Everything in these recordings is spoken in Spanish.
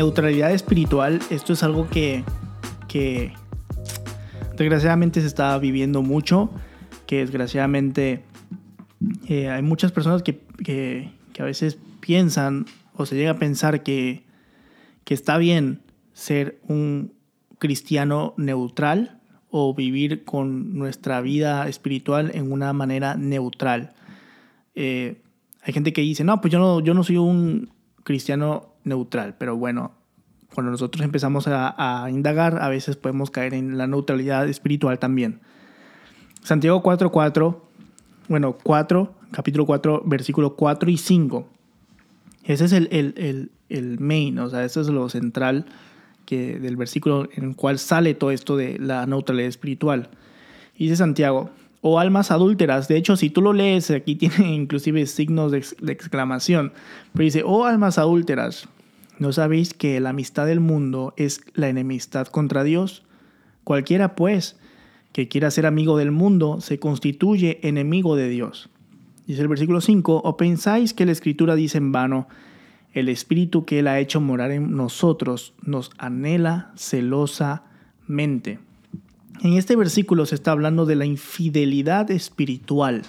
neutralidad espiritual, esto es algo que, que desgraciadamente se está viviendo mucho, que desgraciadamente eh, hay muchas personas que, que, a veces piensan o se llega a pensar que, que está bien ser un cristiano neutral o vivir con nuestra vida espiritual en una manera neutral. Eh, hay gente que dice, no, pues yo no, yo no soy un cristiano neutral, pero bueno, cuando nosotros empezamos a, indagar, a veces podemos caer en la neutralidad espiritual también. Santiago 4.4, bueno, 4, capítulo 4, versículo 4 y 5. Ese es el, el, el, el main, o sea, eso es lo central que, del versículo en el cual sale todo esto de la neutralidad espiritual. dice Santiago, o almas adúlteras. De hecho, si tú lo lees, aquí tiene inclusive signos de, de, exclamación. Pero dice, oh almas adúlteras, ¿no sabéis que la amistad del mundo es la enemistad contra Dios? Cualquiera, pues, que quiera ser amigo del mundo, se constituye enemigo de Dios. Dice el versículo 5, o pensáis que la escritura dice en vano, el espíritu que Él ha hecho morar en nosotros nos anhela celosamente. En este versículo se está hablando de la infidelidad espiritual.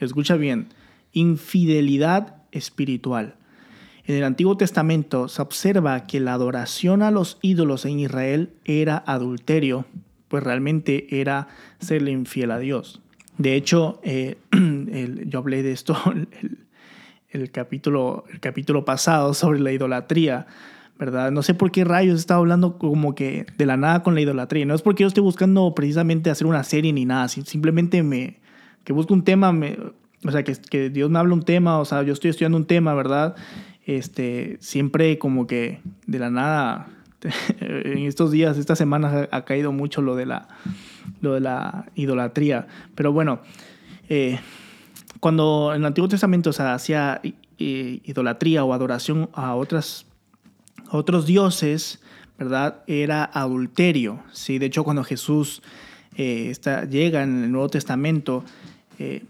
Escucha bien, infidelidad espiritual. En el Antiguo Testamento se observa que la adoración a los ídolos en Israel era adulterio, pues realmente era serle infiel a Dios. De hecho, eh, yo hablé de esto el, capítulo, el capítulo pasado sobre la idolatría. ¿Verdad? No sé por qué rayos he estado hablando como que de la nada con la idolatría. No es porque yo esté buscando precisamente hacer una serie ni nada, simplemente me, que busco un tema, me, o sea, que, que Dios me habla un tema, o sea, yo estoy estudiando un tema, ¿verdad? Este, siempre como que de la nada, en estos días, estas semanas ha, caído mucho lo de la, lo de la idolatría. Pero bueno, eh, cuando en el Antiguo Testamento se hacía idolatría o adoración a otras otros dioses, ¿verdad? Era adulterio. ¿sí? De hecho, cuando Jesús eh, está, llega en el Nuevo Testamento, eh,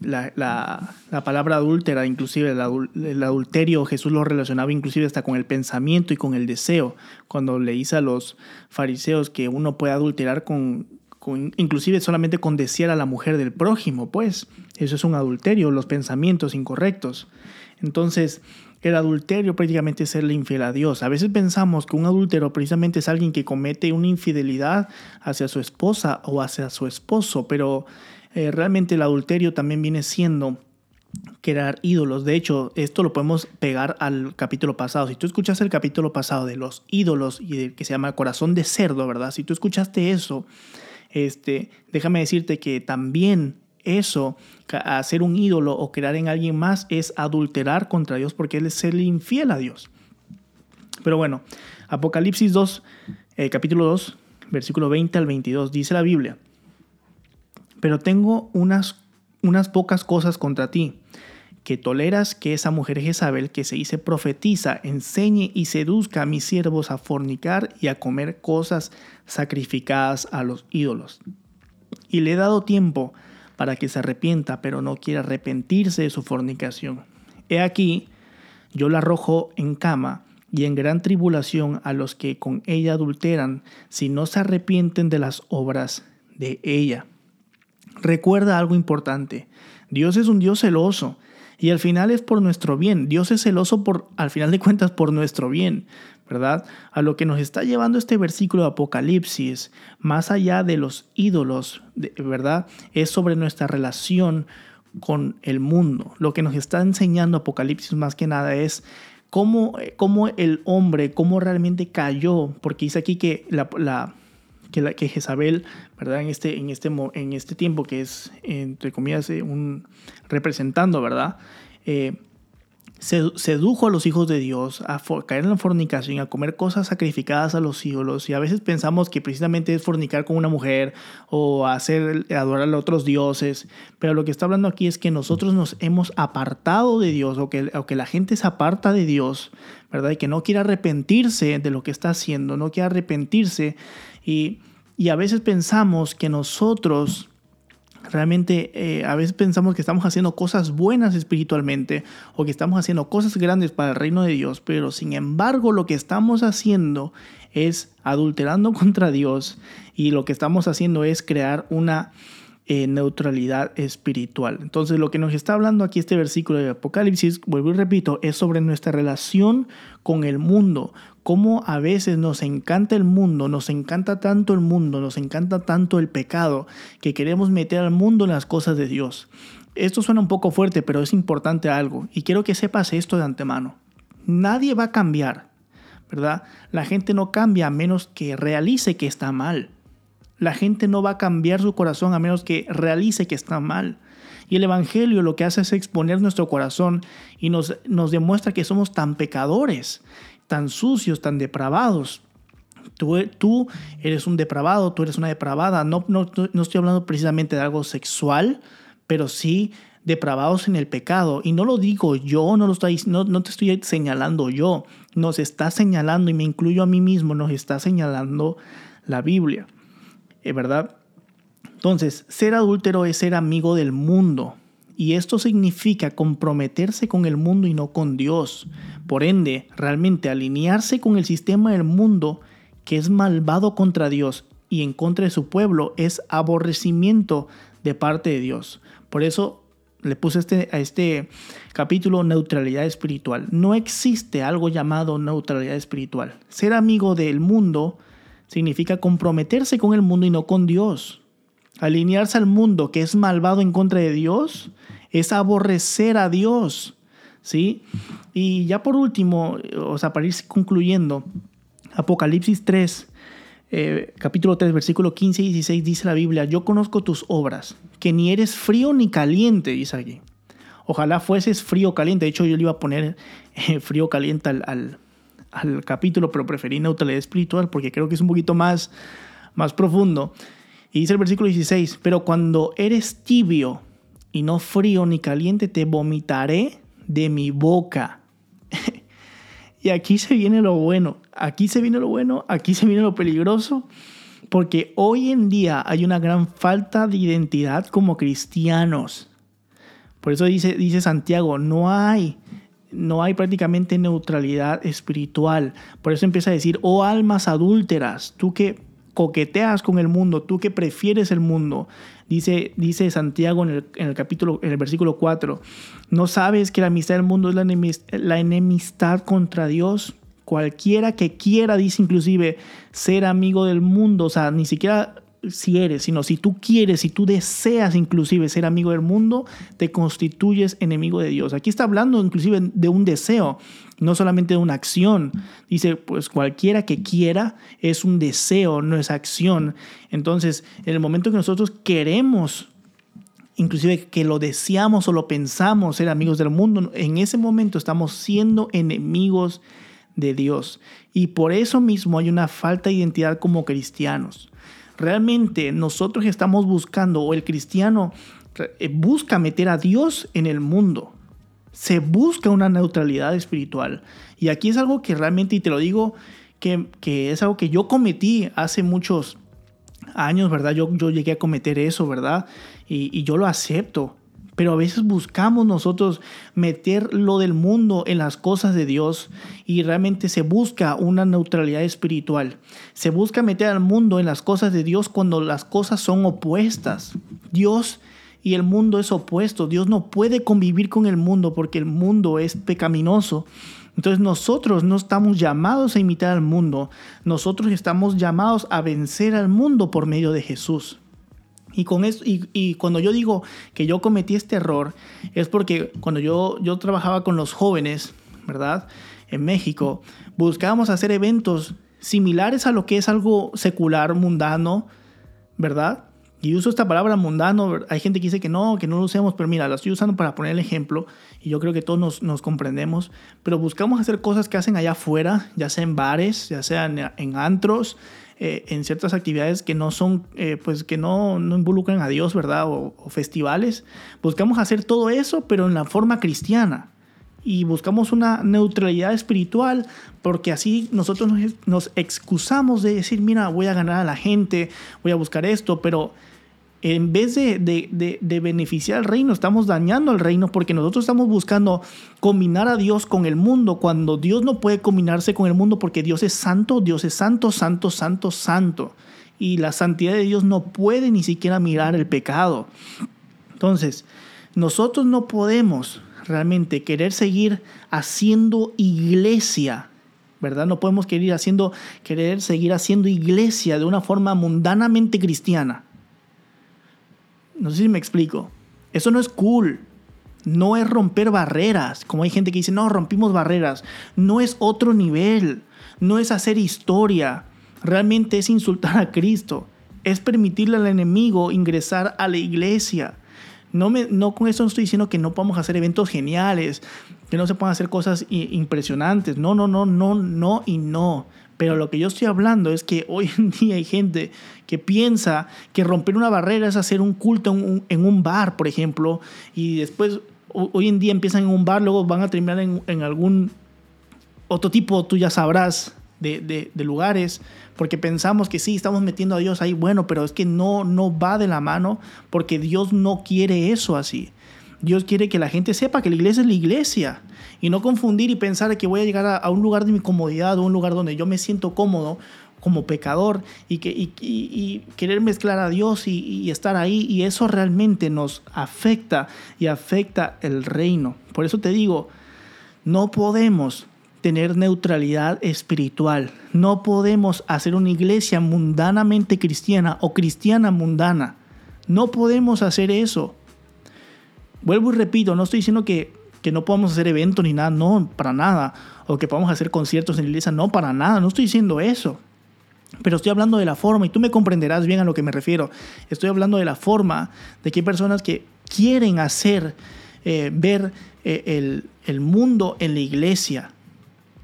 la, la, la, palabra adúltera, inclusive el, adulterio, Jesús lo relacionaba inclusive hasta con el pensamiento y con el deseo. Cuando le dice a los fariseos que uno puede adulterar con, inclusive solamente con desear a la mujer del prójimo, pues eso es un adulterio, los pensamientos incorrectos. Entonces, el adulterio prácticamente es serle infiel a Dios. A veces pensamos que un adúltero precisamente es alguien que comete una infidelidad hacia su esposa o hacia su esposo, pero eh, realmente el adulterio también viene siendo crear ídolos. De hecho, esto lo podemos pegar al capítulo pasado. Si tú escuchaste el capítulo pasado de los ídolos y de, que se llama corazón de cerdo, ¿verdad? Si tú escuchaste eso, este, déjame decirte que también eso, hacer un ídolo o crear en alguien más, es adulterar contra Dios porque Él es ser infiel a Dios. Pero bueno, Apocalipsis 2, eh, capítulo 2, versículo 20 al 22, dice la Biblia, pero tengo unas, unas pocas cosas contra ti, que toleras que esa mujer Jezabel que se dice profetiza, enseñe y seduzca a mis siervos a fornicar y a comer cosas sacrificadas a los ídolos. Y le he dado tiempo para que se arrepienta, pero no quiere arrepentirse de su fornicación. He aquí, yo la arrojo en cama y en gran tribulación a los que con ella adulteran, si no se arrepienten de las obras de ella. Recuerda algo importante, Dios es un Dios celoso y al final es por nuestro bien. Dios es celoso por, al final de cuentas, por nuestro bien. ¿Verdad? A lo que nos está llevando este versículo de Apocalipsis, más allá de los ídolos, ¿verdad? Es sobre nuestra relación con el mundo. Lo que nos está enseñando Apocalipsis más que nada es cómo, cómo el hombre, cómo realmente cayó, porque dice aquí que la, que, que Jezabel, ¿verdad? En este, en, este, en este tiempo que es, entre comillas, eh, un representando, ¿verdad? Eh, sedujo a los hijos de Dios a caer en la fornicación, a comer cosas sacrificadas a los ídolos. Y a veces pensamos que precisamente es fornicar con una mujer o hacer adorar a otros dioses. Pero lo que está hablando aquí es que nosotros nos hemos apartado de Dios o que, o que la gente se aparta de Dios, ¿verdad? Y que no quiere arrepentirse de lo que está haciendo, no quiere arrepentirse. Y, y a veces pensamos que nosotros Realmente eh, a veces pensamos que estamos haciendo cosas buenas espiritualmente o que estamos haciendo cosas grandes para el reino de Dios, pero sin embargo lo que estamos haciendo es adulterando contra Dios y lo que estamos haciendo es crear una eh, neutralidad espiritual. Entonces lo que nos está hablando aquí este versículo de Apocalipsis, vuelvo y repito, es sobre nuestra relación con el mundo, cómo a veces nos encanta el mundo, nos encanta tanto el mundo, nos encanta tanto el pecado, que queremos meter al mundo en las cosas de Dios. Esto suena un poco fuerte, pero es importante algo, y quiero que sepas esto de antemano. Nadie va a cambiar, ¿verdad? La gente no cambia a menos que realice que está mal. La gente no va a cambiar su corazón a menos que realice que está mal. Y el Evangelio lo que hace es exponer nuestro corazón y nos, nos demuestra que somos tan pecadores, tan sucios, tan depravados. Tú, tú, eres un depravado, tú eres una depravada. No, no, no estoy hablando precisamente de algo sexual, pero sí depravados en el pecado. Y no lo digo yo, no, lo estoy, no, no te estoy señalando yo. Nos está señalando, y me incluyo a mí mismo, nos está señalando la Biblia. Eh, ¿verdad? Entonces, ser adúltero es ser amigo del mundo. Y esto significa comprometerse con el mundo y no con Dios. Por ende, realmente alinearse con el sistema del mundo que es malvado contra Dios y en contra de su pueblo es aborrecimiento de parte de Dios. Por eso le puse este, a este capítulo neutralidad espiritual. No existe algo llamado neutralidad espiritual. Ser amigo del mundo significa comprometerse con el mundo y no con Dios. Alinearse al mundo que es malvado en contra de Dios es aborrecer a Dios. ¿Sí? Y ya por último, o sea, para ir concluyendo, Apocalipsis 3, eh, capítulo 3, versículo 15 y 16 dice la Biblia, yo conozco tus obras, que ni eres frío ni caliente, dice aquí. Ojalá fueses frío caliente. De hecho, yo le iba a poner eh, frío caliente al, al capítulo, pero preferí neutralidad espiritual porque creo que es un poquito más, más profundo. Y dice el versículo 16, pero cuando eres tibio y no frío ni caliente, te vomitaré de mi boca. y aquí se viene lo bueno, aquí se viene lo bueno, aquí se viene lo peligroso, porque hoy en día hay una gran falta de identidad como cristianos. Por eso dice, dice Santiago, no hay no hay prácticamente neutralidad espiritual. Por eso empieza a decir, oh almas adúlteras, tú que coqueteas con el mundo, tú que prefieres el mundo. Dice, dice Santiago en el, capítulo, en el versículo 4, ¿no sabes que la amistad del mundo es la, la enemistad contra Dios? Cualquiera que quiera, dice inclusive, ser amigo del mundo, o sea, ni siquiera si eres, sino si tú quieres, si tú deseas inclusive ser amigo del mundo, te constituyes enemigo de Dios. Aquí está hablando inclusive de un deseo, no solamente de una acción. Dice, pues cualquiera que quiera es un deseo, no es acción. Entonces, en el momento que nosotros queremos inclusive que lo deseamos o lo pensamos ser amigos del mundo, en ese momento estamos siendo enemigos de Dios. Y por eso mismo hay una falta de identidad como cristianos realmente nosotros estamos buscando o el cristiano eh, busca meter a Dios en el mundo. Se busca una neutralidad espiritual. Y aquí es algo que realmente, y te lo digo, que, es algo que yo cometí hace muchos años, ¿verdad? Yo, yo llegué a cometer eso, ¿verdad? Y, y yo lo acepto. Pero a veces buscamos nosotros meter lo del mundo en las cosas de Dios y realmente se busca una neutralidad espiritual. Se busca meter al mundo en las cosas de Dios cuando las cosas son opuestas. Dios y el mundo es opuesto. Dios no puede convivir con el mundo porque el mundo es pecaminoso. Entonces nosotros no estamos llamados a imitar al mundo, nosotros estamos llamados a vencer al mundo por medio de Jesús. Y, con eso, y, cuando yo digo que yo cometí este error, es porque cuando yo, yo trabajaba con los jóvenes, ¿verdad? En México, buscábamos hacer eventos similares a lo que es algo secular, mundano, ¿verdad? Y uso esta palabra mundano, hay gente que dice que no, que no lo usemos, pero mira, la estoy usando para poner el ejemplo y yo creo que todos nos, nos comprendemos, pero buscamos hacer cosas que hacen allá afuera, ya sea en bares, ya sea en antros, eh, en ciertas actividades que no son, eh, pues que no, no, involucran a Dios, ¿verdad? O, festivales. Buscamos hacer todo eso, pero en la forma cristiana. Y buscamos una neutralidad espiritual porque así nosotros nos, nos excusamos de decir, mira, voy a ganar a la gente, voy a buscar esto, pero en vez de, beneficiar al reino, estamos dañando al reino porque nosotros estamos buscando combinar a Dios con el mundo cuando Dios no puede combinarse con el mundo porque Dios es santo, Dios es santo, santo, santo, santo. Y la santidad de Dios no puede ni siquiera mirar el pecado. Entonces, nosotros no podemos realmente querer seguir haciendo iglesia ¿verdad? No podemos querer, haciendo, querer seguir haciendo iglesia de una forma mundanamente cristiana. No sé si me explico. Eso no es cool. No es romper barreras. Como hay gente que dice, no, rompimos barreras. No es otro nivel. No es hacer historia. Realmente es insultar a Cristo. Es permitirle al enemigo ingresar a la iglesia. No, me, no con eso no estoy diciendo que no podamos hacer eventos geniales, que no se puedan hacer cosas impresionantes. No, no, no, no, no y no. Pero lo que yo estoy hablando es que hoy en día hay gente que piensa que romper una barrera es hacer un culto en un, bar, por ejemplo, y después hoy en día empiezan en un bar, luego van a terminar en, algún otro tipo, tú ya sabrás, de, de, lugares, porque pensamos que sí, estamos metiendo a Dios ahí, bueno, pero es que no, no va de la mano, porque Dios no quiere eso así. Dios quiere que la gente sepa que la iglesia es la iglesia y no confundir y pensar que voy a llegar a, un lugar de mi comodidad o un lugar donde yo me siento cómodo como pecador y, que, querer mezclar a Dios y, estar ahí y eso realmente nos afecta y afecta el reino. Por eso te digo, no podemos tener neutralidad espiritual, no podemos hacer una iglesia mundanamente cristiana o cristiana mundana, no podemos hacer eso. Vuelvo y repito, no estoy diciendo que, que no podamos hacer eventos ni nada, no, para nada. O que podamos hacer conciertos en la iglesia, no, para nada, no estoy diciendo eso. Pero estoy hablando de la forma y tú me comprenderás bien a lo que me refiero. Estoy hablando de la forma de que hay personas que quieren hacer, eh, ver eh, el, el, mundo en la iglesia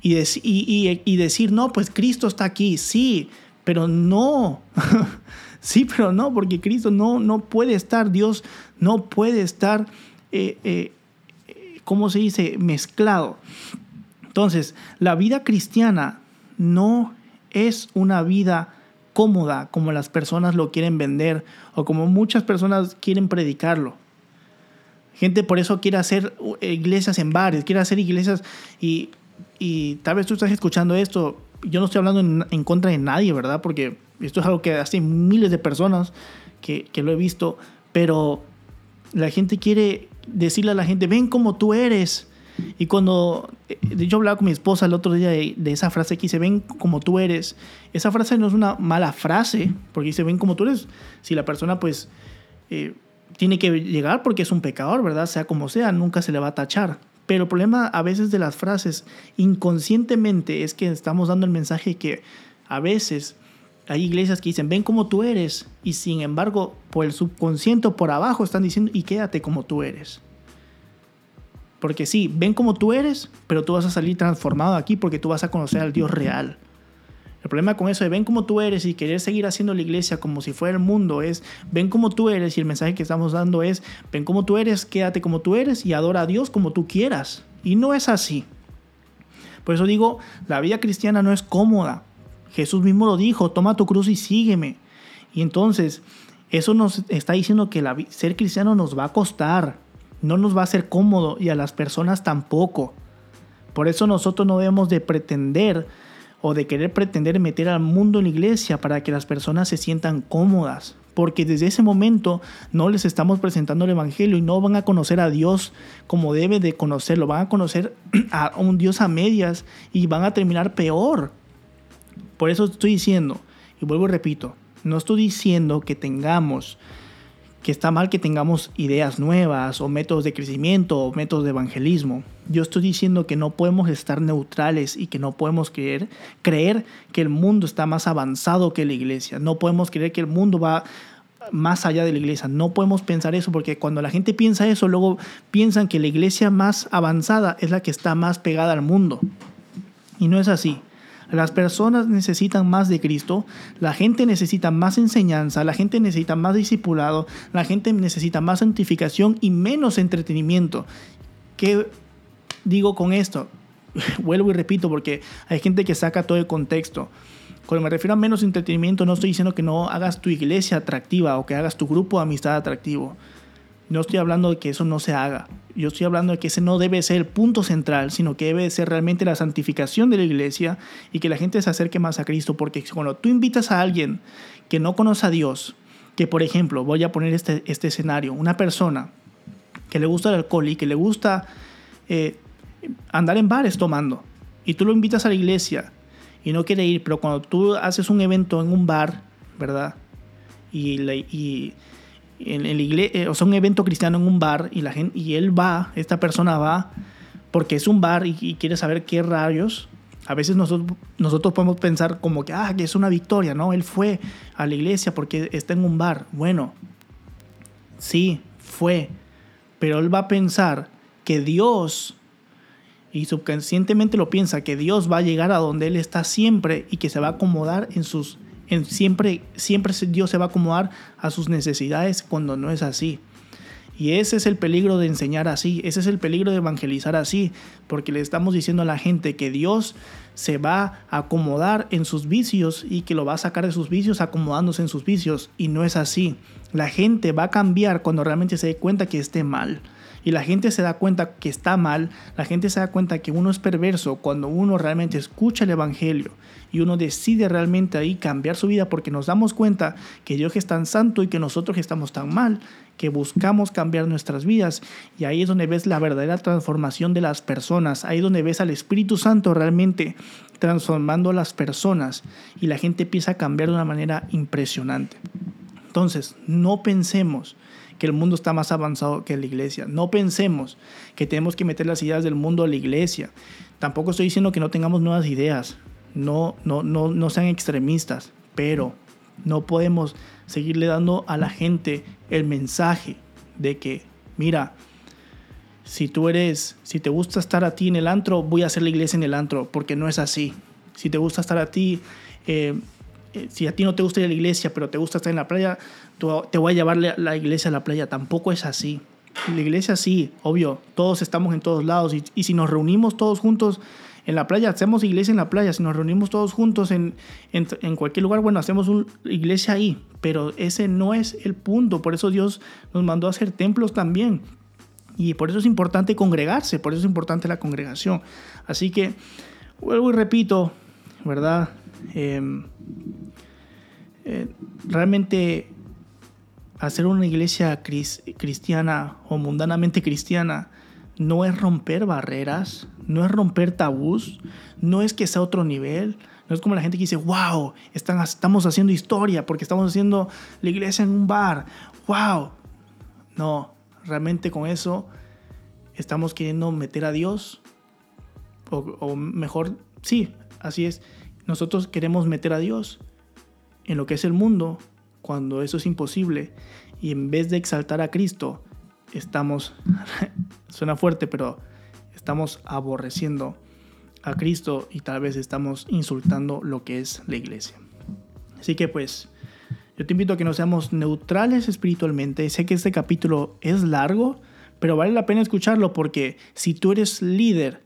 y, y, y, y, decir, no, pues Cristo está aquí, sí, pero no. sí, pero no, porque Cristo no, no puede estar, Dios no puede estar, eh, eh, ¿cómo se dice?, mezclado. Entonces, la vida cristiana no es una vida cómoda como las personas lo quieren vender o como muchas personas quieren predicarlo. Gente por eso quiere hacer iglesias en bares, quiere hacer iglesias y, y tal vez tú estás escuchando esto. Yo no estoy hablando en, en, contra de nadie, ¿verdad? Porque esto es algo que hace miles de personas que, que lo he visto, pero la gente quiere decirle a la gente, ven como tú eres. Y cuando yo hablaba con mi esposa el otro día de, esa frase que dice, ven como tú eres, esa frase no es una mala frase, porque dice, ven como tú eres. Si la persona pues eh, tiene que llegar porque es un pecador, ¿verdad? Sea como sea, nunca se le va a tachar. Pero el problema a veces de las frases inconscientemente es que estamos dando el mensaje que a veces hay iglesias que dicen, ven como tú eres, y sin embargo, por el subconsciente por abajo están diciendo, y quédate como tú eres. Porque sí, ven como tú eres, pero tú vas a salir transformado aquí porque tú vas a conocer al Dios real. El problema con eso de ven como tú eres y querer seguir haciendo la iglesia como si fuera el mundo es ven como tú eres y el mensaje que estamos dando es ven como tú eres, quédate como tú eres y adora a Dios como tú quieras. Y no es así. Por eso digo, la vida cristiana no es cómoda. Jesús mismo lo dijo, toma tu cruz y sígueme. Y entonces, eso nos está diciendo que la, ser cristiano nos va a costar, no nos va a ser cómodo y a las personas tampoco. Por eso nosotros no debemos de pretender o de querer pretender meter al mundo en la iglesia para que las personas se sientan cómodas. Porque desde ese momento no les estamos presentando el Evangelio y no van a conocer a Dios como debe de conocerlo. Van a conocer a un Dios a medias y van a terminar peor. Por eso estoy diciendo, y vuelvo y repito, no estoy diciendo que tengamos, que está mal que tengamos ideas nuevas o métodos de crecimiento o métodos de evangelismo. Yo estoy diciendo que no podemos estar neutrales y que no podemos creer, creer que el mundo está más avanzado que la iglesia. No podemos creer que el mundo va más allá de la iglesia. No podemos pensar eso porque cuando la gente piensa eso, luego piensan que la iglesia más avanzada es la que está más pegada al mundo. Y no es así. Las personas necesitan más de Cristo, la gente necesita más enseñanza, la gente necesita más discipulado, la gente necesita más santificación y menos entretenimiento. ¿Qué digo con esto? Vuelvo y repito porque hay gente que saca todo el contexto. Cuando me refiero a menos entretenimiento, no estoy diciendo que no hagas tu iglesia atractiva o que hagas tu grupo de amistad atractivo. No estoy hablando de que eso no se haga. Yo estoy hablando de que ese no debe ser el punto central, sino que debe ser realmente la santificación de la iglesia y que la gente se acerque más a Cristo. Porque cuando tú invitas a alguien que no conoce a Dios, que por ejemplo, voy a poner este, este escenario, una persona que le gusta el alcohol y que le gusta eh, andar en bares tomando, y tú lo invitas a la iglesia y no quiere ir, pero cuando tú haces un evento en un bar, ¿verdad? Y, y en el iglesia, eh, o sea, un evento cristiano en un bar y, la gente, y él va, esta persona va, porque es un bar y, quiere saber qué rayos. A veces nosotros, nosotros podemos pensar como que, ah, que es una victoria, ¿no? Él fue a la iglesia porque está en un bar. Bueno, sí, fue. Pero él va a pensar que Dios, y subconscientemente lo piensa, que Dios va a llegar a donde él está siempre y que se va a acomodar en sus siempre, siempre Dios se va a acomodar a sus necesidades cuando no es así. Y ese es el peligro de enseñar así, ese es el peligro de evangelizar así, porque le estamos diciendo a la gente que Dios se va a acomodar en sus vicios y que lo va a sacar de sus vicios acomodándose en sus vicios. Y no es así. La gente va a cambiar cuando realmente se dé cuenta que esté mal y la gente se da cuenta que está mal, la gente se da cuenta que uno es perverso cuando uno realmente escucha el Evangelio y uno decide realmente ahí cambiar su vida porque nos damos cuenta que Dios es tan santo y que nosotros estamos tan mal, que buscamos cambiar nuestras vidas y ahí es donde ves la verdadera transformación de las personas, ahí es donde ves al Espíritu Santo realmente transformando a las personas y la gente empieza a cambiar de una manera impresionante. Entonces, no pensemos que el mundo está más avanzado que la iglesia. No pensemos que tenemos que meter las ideas del mundo a la iglesia. Tampoco estoy diciendo que no tengamos nuevas ideas. No, no, no, no sean extremistas, pero no podemos seguirle dando a la gente el mensaje de que, mira, si tú eres, si te gusta estar a ti en el antro, voy a hacer la iglesia en el antro, porque no es así. Si te gusta estar a ti eh, eh, si a ti no te gusta ir a la iglesia, pero te gusta estar en la playa, te voy a llevar la iglesia a la playa. Tampoco es así. La iglesia sí, obvio, todos estamos en todos lados. Y, si nos reunimos todos juntos en la playa, hacemos iglesia en la playa. Si nos reunimos todos juntos en, en, cualquier lugar, bueno, hacemos una iglesia ahí. Pero ese no es el punto. Por eso Dios nos mandó a hacer templos también. Y por eso es importante congregarse, por eso es importante la congregación. Así que, vuelvo y repito, ¿verdad? Em, eh, realmente hacer una iglesia cristiana o mundanamente cristiana no es romper barreras, no es romper tabús, no es que sea otro nivel, no es como la gente que dice, wow, estamos haciendo historia porque estamos haciendo la iglesia en un bar, wow. No, realmente con eso estamos queriendo meter a Dios, o mejor, sí, así es, nosotros queremos meter a Dios en lo que es el mundo cuando eso es imposible y en vez de exaltar a Cristo, estamos, suena fuerte, pero estamos aborreciendo a Cristo y tal vez estamos insultando lo que es la iglesia. Así que pues, yo te invito a que no seamos neutrales espiritualmente. Sé que este capítulo es largo, pero vale la pena escucharlo porque si tú eres líder,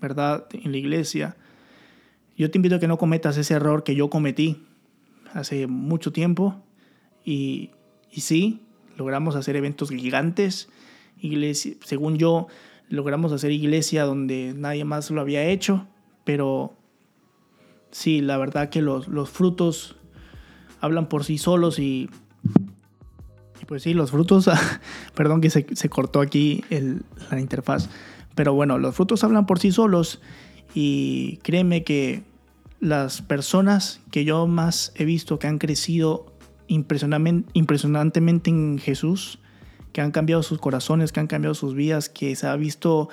¿verdad? En la iglesia, yo te invito a que no cometas ese error que yo cometí hace mucho tiempo. Y, y sí, logramos hacer eventos gigantes, iglesia, según yo, logramos hacer iglesia donde nadie más lo había hecho, pero sí, la verdad que los, los frutos hablan por sí solos y, pues sí, los frutos, perdón que se, se cortó aquí el, la interfaz, pero bueno, los frutos hablan por sí solos y créeme que las personas que yo más he visto que han crecido impresionantemente en Jesús, que han cambiado sus corazones, que han cambiado sus vidas, que se ha visto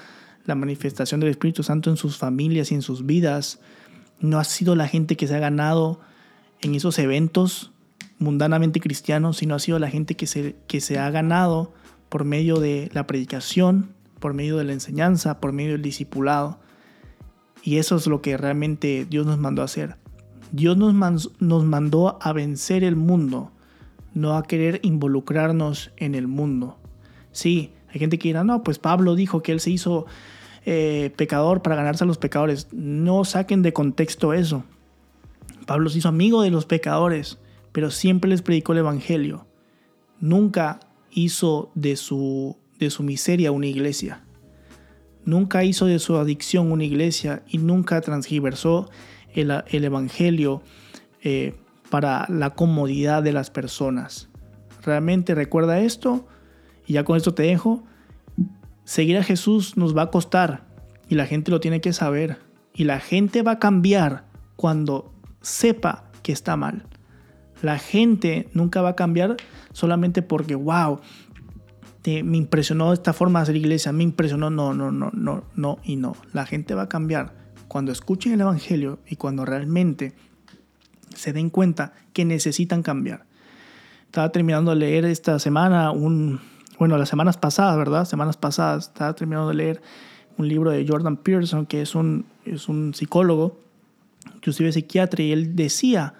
la manifestación del Espíritu Santo en sus familias y en sus vidas, no ha sido la gente que se ha ganado en esos eventos mundanamente cristianos, sino ha sido la gente que se, que se ha ganado por medio de la predicación, por medio de la enseñanza, por medio del discipulado. Y eso es lo que realmente Dios nos mandó a hacer. Dios nos, nos mandó a vencer el mundo, no a querer involucrarnos en el mundo. Sí, hay gente que dirá, no, pues Pablo dijo que él se hizo eh, pecador para ganarse a los pecadores. No saquen de contexto eso. Pablo se hizo amigo de los pecadores, pero siempre les predicó el Evangelio. Nunca hizo de su, de su miseria una iglesia. Nunca hizo de su adicción una iglesia y nunca transgiversó el, Evangelio eh, para la comodidad de las personas. Realmente recuerda esto y ya con esto te dejo. Seguir a Jesús nos va a costar y la gente lo tiene que saber. Y la gente va a cambiar cuando sepa que está mal. La gente nunca va a cambiar solamente porque, wow, me impresionó esta forma de hacer iglesia, me impresionó, no, no, no, no, no y no. La gente va a cambiar cuando escuchen el Evangelio y cuando realmente se den cuenta que necesitan cambiar. Estaba terminando de leer esta semana un, bueno, las semanas pasadas, ¿verdad? Semanas pasadas, estaba terminando de leer un libro de Jordan Pearson, que es un, es un psicólogo, inclusive psiquiatra, y él decía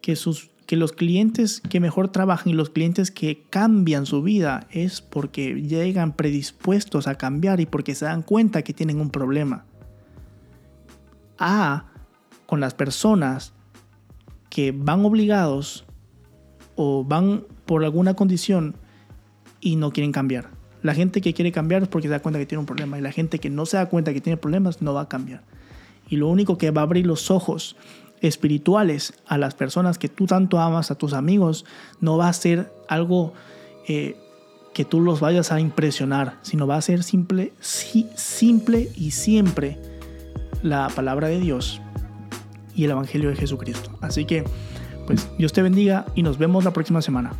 que, sus, que los clientes que mejor trabajan y los clientes que cambian su vida es porque llegan predispuestos a cambiar y porque se dan cuenta que tienen un problema. A, con las personas que van obligados o van por alguna condición y no quieren cambiar. La gente que quiere cambiar es porque se da cuenta que tiene un problema y la gente que no se da cuenta que tiene problemas no va a cambiar. Y lo único que va a abrir los ojos espirituales a las personas que tú tanto amas, a tus amigos, no va a ser algo eh, que tú los vayas a impresionar, sino va a ser simple, simple y siempre la palabra de Dios y el Evangelio de Jesucristo. Así que, pues Dios te bendiga y nos vemos la próxima semana.